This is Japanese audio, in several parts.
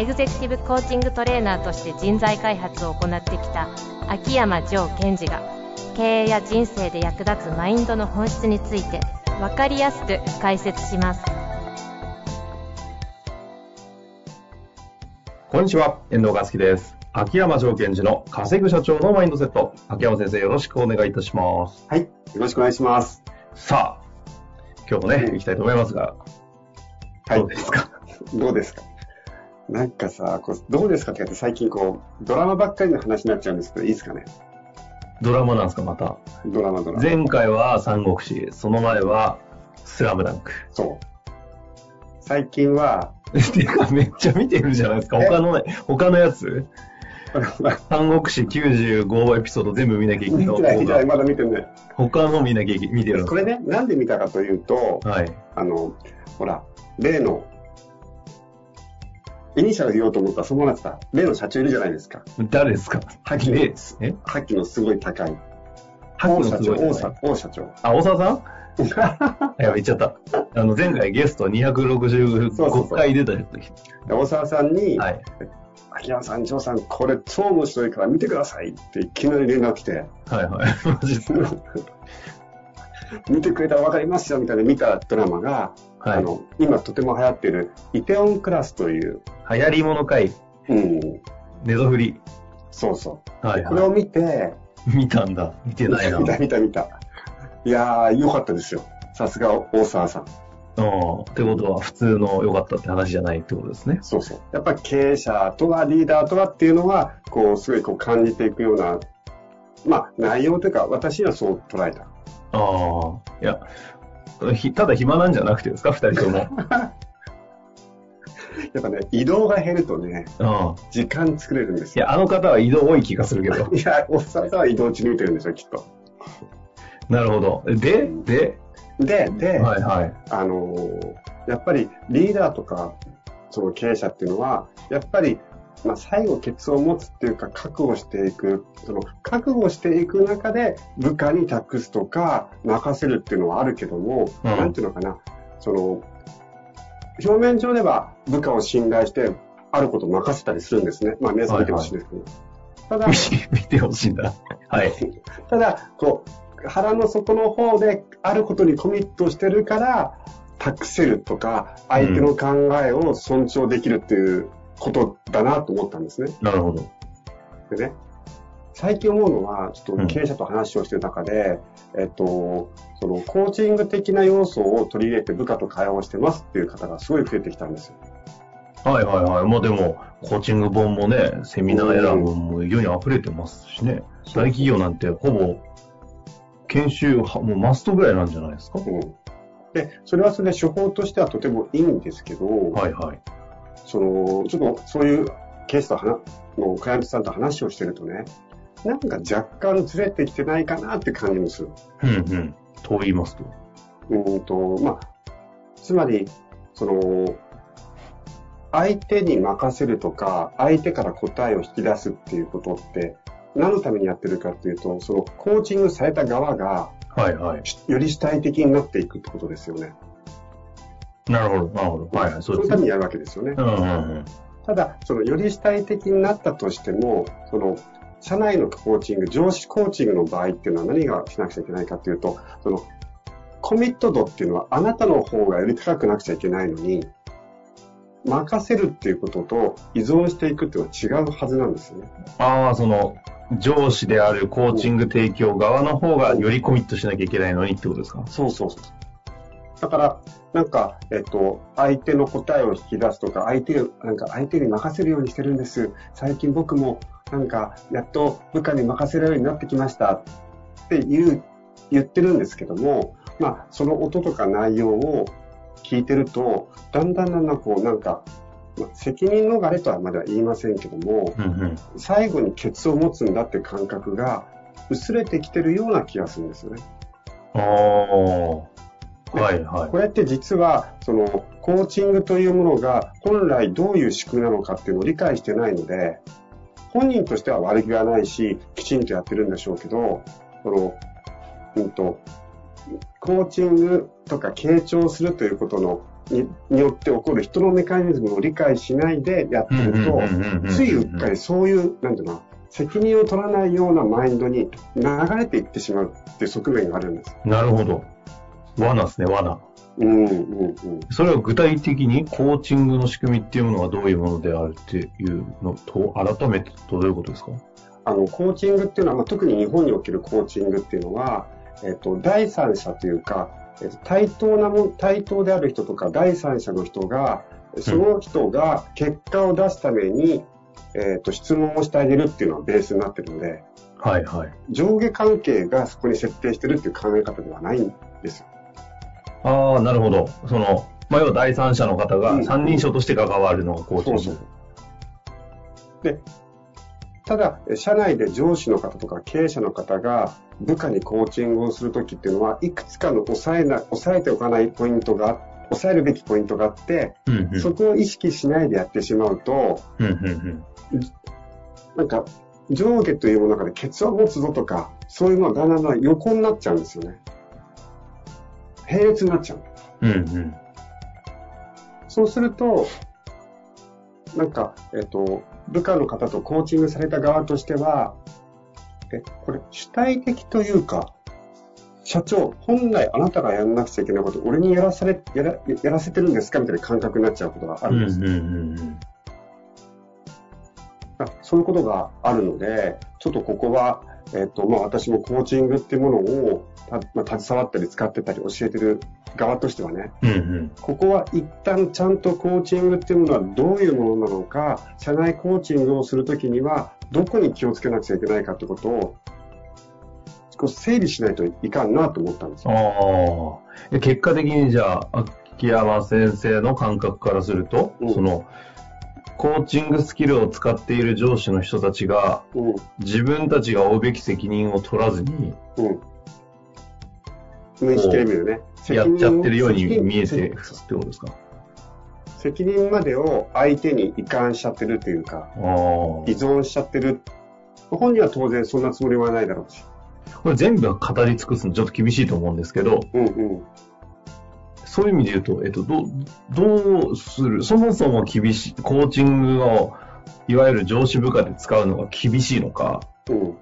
エグゼクティブコーチングトレーナーとして人材開発を行ってきた秋山城賢治が経営や人生で役立つマインドの本質について分かりやすく解説しますこんにちは、遠藤和樹です。秋山城賢治の稼ぐ社長のマインドセット。秋山先生、よろしくお願いいたします。はい。よろしくお願いします。さあ、今日もね、行きたいと思いますが、はいどうですか？どうですか？なんかさ、こうどうですかって言って最近こう、ドラマばっかりの話になっちゃうんですけど、いいですかね？ドラマなんですか、また？ドラマドラマ。前回は三国志、その前はスラムダンク。そう。最近は、てか、めっちゃ見てるじゃないですか。他のね、他のやつ？三国志95エピソード全部見なきゃいけない見てない、見てない、まだ見てない。他の見なきゃいけ見てるこれね、なんで見たかというと、はい。あの、ほら、例の、イニシャル言おうと思ったらそうなってた。例の社長いるじゃないですか。誰ですか？覇気のええ？覇気のすごい高い。覇気王社長、のすごい王社王社長。あ、大沢さん？いや、言っちゃった。あの、前回ゲストそうそう265そう回出た時。で大沢さんに、はい。秋山さん、長さん、これ超面白いから見てくださいっていきなり連絡来て、はいはい。マジで 見てくれたら分かりますよみたいな見たドラマが、はい。あの、今とても流行っているイテオンクラスという、流行り物会、うん、ネゾフリ。そうそう。はいこれをはい。見て、見たんだ。見てないな。見た見た見た。いやー、よかったですよ。さすが大沢さん。うん。ってことは、普通の良かったって話じゃないってことですね。そうそう。やっぱり経営者とはリーダーとはっていうのは、こう、すごいこう感じていくような、まあ、内容というか、私はそう捉えた。ああ。いや、ひただ暇なんじゃなくてですか？二人とも。やっぱね、移動が減るとね、うん。時間作れるんですよ。いや、あの方は移動多い気がするけど。いや、大沢さんは移動中に見てるんでしょ、きっと。なるほど。で、で、で、で、はいはい。あのーやっぱりリーダーとか、その経営者っていうのは、やっぱり、まあ、最後、ケツを持つっていうか、覚悟していく、その、覚悟していく中で、部下に託すとか、任せるっていうのはあるけども、うんなんていうのかな、その、表面上では部下を信頼して、あることを任せたりするんですね。まあ、皆さん見てほしいですけど。ただ、見てほしいんだ。はい。ただ、こう、腹の底の方であることにコミットしてるから、託せるとか、相手の考えを尊重できるっていうことだなと思ったんですね。なるほど。でね、最近思うのは、ちょっと経営者と話をしてる中で、えっと、そのコーチング的な要素を取り入れて部下と会話をしてますっていう方がすごい増えてきたんですよ。はいはいはい。まあでも、コーチング本もね、セミナー選ぶ本も世に溢れてますしね。大企業なんてほぼ、研修はもうマストぐらいなんじゃないですか？うん。で、それはそれで手法としてはとてもいいんですけど、はいはい。その、ちょっとそういうケースと話、のクライアントさんと話をしてるとね、なんか若干ずれてきてないかなって感じもする。うんうん。と言いますと。うーんと、まあ、つまり、その、相手に任せるとか、相手から答えを引き出すっていうことって、何のためにやってるかっていうと、そのコーチングされた側が、はいはい。より主体的になっていくってことですよね。なるほど、なるほど。はいはい、そうですね。そのためにやるわけですよね。うんうんうん。ただ、そのより主体的になったとしても、その、社内のコーチング、上司コーチングの場合っていうのは何がしなくちゃいけないかっていうと、その、コミット度っていうのはあなたの方がより高くなくちゃいけないのに、任せるっていうことと依存していくっていうのは違うはずなんですよね。ああ、その、上司であるコーチング提供側の方がよりコミットしなきゃいけないのにってことですか？そうそうそう。だから、なんか、えっと、相手の答えを引き出すとか、相手を、なんか相手に任せるようにしてるんです。最近僕も、なんか、やっと部下に任せるようになってきましたっていう、言ってるんですけども、まあ、その音とか内容を聞いてると、だんだんだんだんこう、なんか、まあ責任逃れとはまだ言いませんけども、うんうん。最後にケツを持つんだって感覚が薄れてきてるような気がするんですよね。ああ。はいはいこ。れって実は、その、コーチングというものが本来どういう仕組みなのかっていうのを理解してないので、本人としては悪気がないし、きちんとやってるんでしょうけど、その、うんと、コーチングとか傾聴するということのにによって起こる人のメカニズムを理解しないでやってると、ついうっかりそういう、なんていうの、責任を取らないようなマインドに流れていってしまうっていう側面があるんです。なるほど。罠ですね、罠。うん、うん、うん。それは具体的にコーチングの仕組みっていうものがどういうものであるっていうのと、改めてどういうことですか？あの、コーチングっていうのは、まあ、特に日本におけるコーチングっていうのは、えっと、第三者というか、えっと、対等なも、対等である人とか、第三者の人が、その人が結果を出すために、えっと、質問をしてあげるっていうのはベースになってるので、はいはい。上下関係がそこに設定してるっていう考え方ではないんですよ。ああ、なるほど。その、まあ、要は第三者の方がうん三人称として関わるのがコーチング。そうそうで、ただ、社内で上司の方とか経営者の方が部下にコーチングをするときっていうのは、いくつかの抑えな、抑えておかないポイントが、抑えるべきポイントがあって、うんうん。そこを意識しないでやってしまうと、うんうんうん。なんか、上下というものの中でケツを持つぞとか、そういうのはだんだんだんだん横になっちゃうんですよね。並列になっちゃう。うんうん。そうすると、なんか、えっと、部下の方とコーチングされた側としては、え、これ主体的というか、社長、本来あなたがやらなくちゃいけないこと、俺にやらされ、やら、やらせてるんですかみたいな感覚になっちゃうことがあるんです。うんうんうんあそういうことがあるので、ちょっとここは、えっと、まあ私もコーチングっていうものを、たまあ、携わったり使ってたり教えてる側としてはね、うん。うんうん。ここは一旦ちゃんとコーチングっていうものはどういうものなのか、社内コーチングをするときには、どこに気をつけなくちゃいけないかってことを、少し整理しないといかんなと思ったんですよ。結果的にじゃあ、秋山先生の感覚からすると、うんその、コーチングスキルを使っている上司の人たちが、うん、自分たちが負うべき責任を取らずに、うん。無意識レベルね。やっちゃってるように見えて責るってことですか？責任までを相手に移管しちゃってるというか。依存しちゃってる。本人は当然そんなつもりはないだろうし。これ全部語り尽くすのちょっと厳しいと思うんですけど、うんうん。そういう意味で言うと、えっと、どう、どうする、そもそも厳しい、コーチングを、いわゆる上司部下で使うのが厳しいのか、うん。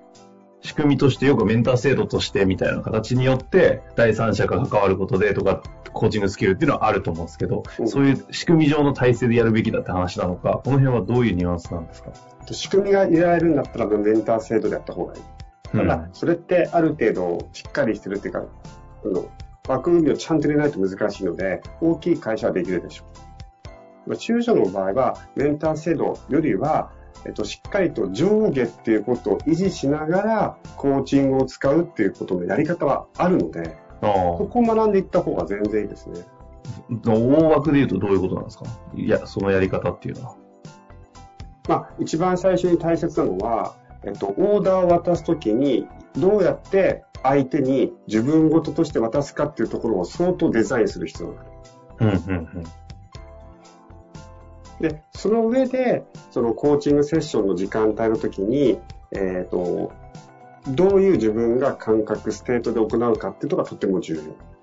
仕組みとしてよくメンター制度としてみたいな形によって、第三者が関わることでとか、コーチングスキルっていうのはあると思うんですけど、うんそういう仕組み上の体制でやるべきだって話なのか、この辺はどういうニュアンスなんですか？仕組みが入れられるんだったら、メンター制度でやった方がいい。ただ、それってある程度しっかりしてるっていうか、あの枠組みをちゃんと入れないと難しいので、大きい会社はできるでしょう。まあ中小の場合は、メンター制度よりは、えっと、しっかりと上下っていうことを維持しながら、コーチングを使うっていうことのやり方はあるので、あここを学んでいった方が全然いいですね。あ大枠で言うとどういうことなんですか？いや、そのやり方っていうのは。まあ、一番最初に大切なのは、えっと、オーダーを渡すときに、どうやって相手に自分事として渡すかっていうところを相当デザインする必要がある。うん、うん、で、その上で、そのコーチングセッションの時間帯の時に、えっ、と、どういう自分が感覚、ステートで行うかっていうのがとても重要。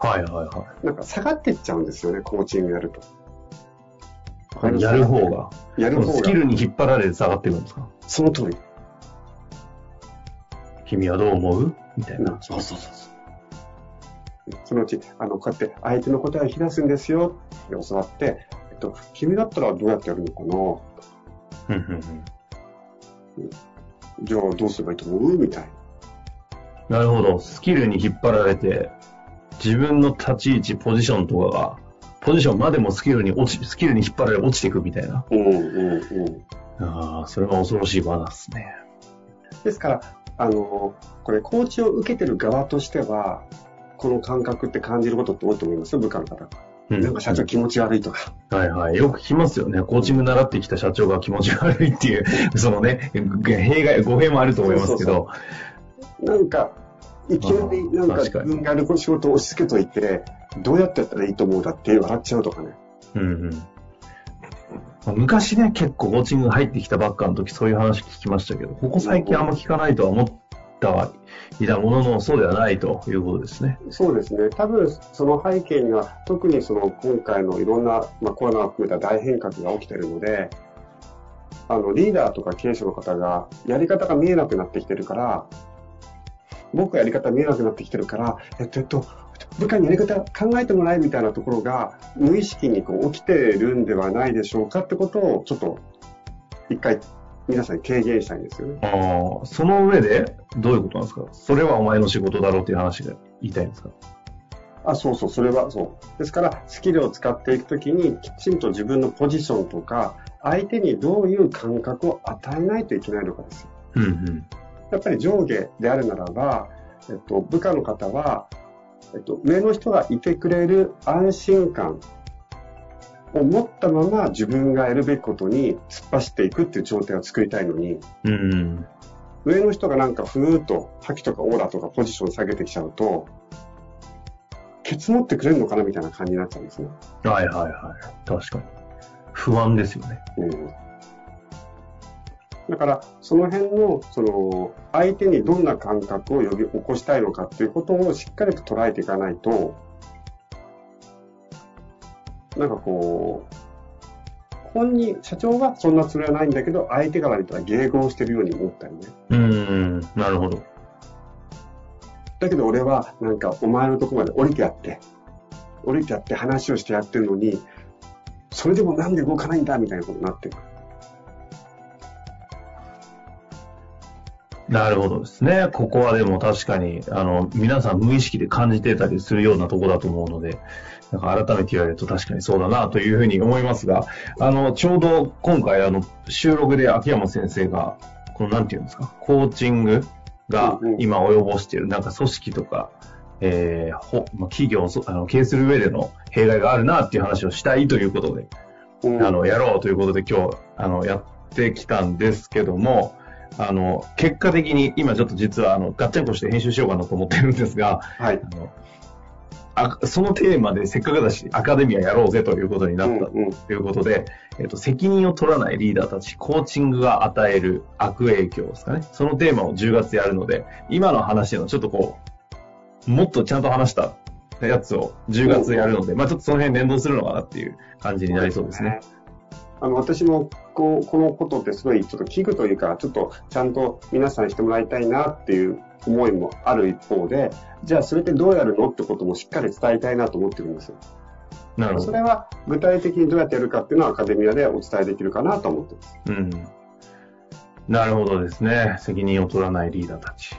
はい、はい、はなんか下がってっちゃうんですよね、コーチングやると。い。やる方が。やる方が。スキルに引っ張られて下がっていくんですか？その通り。君はどう思う？みたいな。そうそうそうそう。そのうち、あの、こうやって相手の答えを引き出すんですよって教わって、えっと、君だったらどうやってやるのかな？うんうんうんじゃあどうすればいいと思う？みたいな。なるほど。スキルに引っ張られて、自分の立ち位置、ポジションとかが、ポジションまでもスキルに落ち、スキルに引っ張られ落ちていくみたいな。うんうんうん。ああ、それは恐ろしい罠ですね。ですから、あの、これ、コーチを受けてる側としては、この感覚って感じることって多いと思いますよ、部下の方が。うんなんか社長気持ち悪いとか。はいはい。よく聞きますよね。コーチング習ってきた社長が気持ち悪いっていう、そのね、弊害、語弊もあると思いますけど。なんか、いきなりなんか自分がやる仕事を押し付けといて、どうやってやったらいいと思うだって笑っちゃうとかね。うんうん。昔ね、結構コーチング入ってきたばっかの時そういう話聞きましたけど、ここ最近あんま聞かないとは思ったはいたものの、そうではないということですね。そうですね。多分その背景には、特にその今回のいろんな、まあ、コロナを含めた大変革が起きているので、あの、リーダーとか経営者の方がやり方が見えなくなってきてるから、僕はやり方見えなくなってきてるから、えっと、えっと、部下にやり方考えてもらえみたいなところが無意識にこう起きてるんではないでしょうかってことをちょっと一回皆さんに軽減したいんですよね。ああ、その上で、どういうことなんですか？それはお前の仕事だろうっていう話が言いたいんですか？あ、そうそう、それはそう。ですから、スキルを使っていくときに、きちんと自分のポジションとか、相手にどういう感覚を与えないといけないのかですよ。うんうん。やっぱり上下であるならば、えっと、部下の方は、えっと、上の人がいてくれる安心感を持ったまま自分がやるべきことに突っ走っていくっていう状態を作りたいのに、うんうん。上の人がなんかふーっと覇気とかオーラとかポジション下げてきちゃうと、ケツ持ってくれるのかなみたいな感じになっちゃうんですね。はいはいはい。確かに。不安ですよね。うんだから、その辺の、その、相手にどんな感覚を呼び起こしたいのかっていうことをしっかりと捉えていかないと、なんかこう、本人、社長はそんなつもりはないんだけど、相手から見たら迎合してるように思ったりね。うんうん。なるほど。だけど俺は、なんか、お前のとこまで降りてやって、降りてやって話をしてやってるのに、それでもなんで動かないんだみたいなことになってる。なるほどですね。ここはでも確かに、あの、皆さん無意識で感じてたりするようなとこだと思うので、なんか改めて言われると確かにそうだなというふうに思いますが、あの、ちょうど今回あの、収録で秋山先生が、このなんていうんですか、コーチングが今及ぼしている、なんか組織とか、えーほまあ企業をそあの経営する上での弊害があるなっていう話をしたいということで、うんあの、やろうということで今日、あの、やってきたんですけども、あの、結果的に今ちょっと実は、あの、ガッチャンコして編集しようかなと思ってるんですが、はい。あの、あそのテーマでせっかくだし、アカデミアやろうぜということになったうんうんということで、えっと、責任を取らないリーダーたち、コーチングが与える悪影響ですかね。そのテーマを10月やるので、今の話のちょっとこう、もっとちゃんと話したやつを10月やるので、まあちょっとその辺連動するのかなっていう感じになりそうですね。。あの、私も、こう、このことってすごいちょっと危惧というか、ちょっとちゃんと皆さんしてもらいたいなっていう思いもある一方で、じゃあそれってどうやるのってこともしっかり伝えたいなと思ってるんですよ。なるほど。それは具体的にどうやってやるかっていうのはアカデミアでお伝えできるかなと思ってます。うん。なるほどですね。責任を取らないリーダーたち。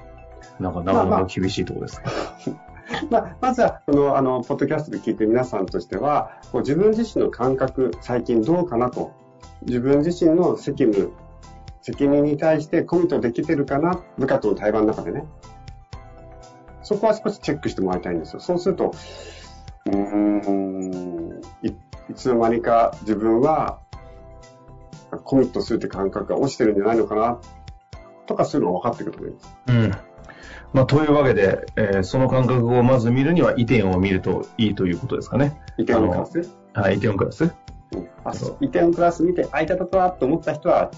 なんかなかなか厳しいところですね。まあ、まずは、この、あの、ポッドキャストで聞いてる皆さんとしては、こう自分自身の感覚、最近どうかなと。自分自身の責務、責任に対してコミットできてるかな、部下との対話の中でね。そこは少しチェックしてもらいたいんですよ。そうすると、うーん、いいつの間にか自分は、コミットするって感覚が落ちてるんじゃないのかな、とかそういうのが分かってくると思います。うん。まあ、というわけで、えーその感覚をまず見るには、移転を見るといいということですかね。意見のクラスはい、移転クラス。うんあそうイテウォンクラス見て、あ、いたたたと思った人は、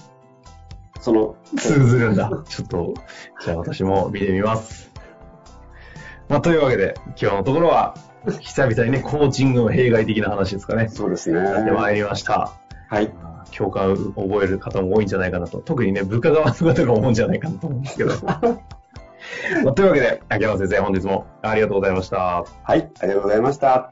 その、通ずるんだ。ちょっと、じゃあ私も見てみます。まあ、というわけで、今日のところは、久々にね、コーチングの弊害的な話ですかね。そうですね。やってまいりました。はい。共感を覚える方も多いんじゃないかなと。特にね、部下側の方が思うんじゃないかなと思うんですけど。まあというわけで、秋山先生、本日もありがとうございました。はい、ありがとうございました。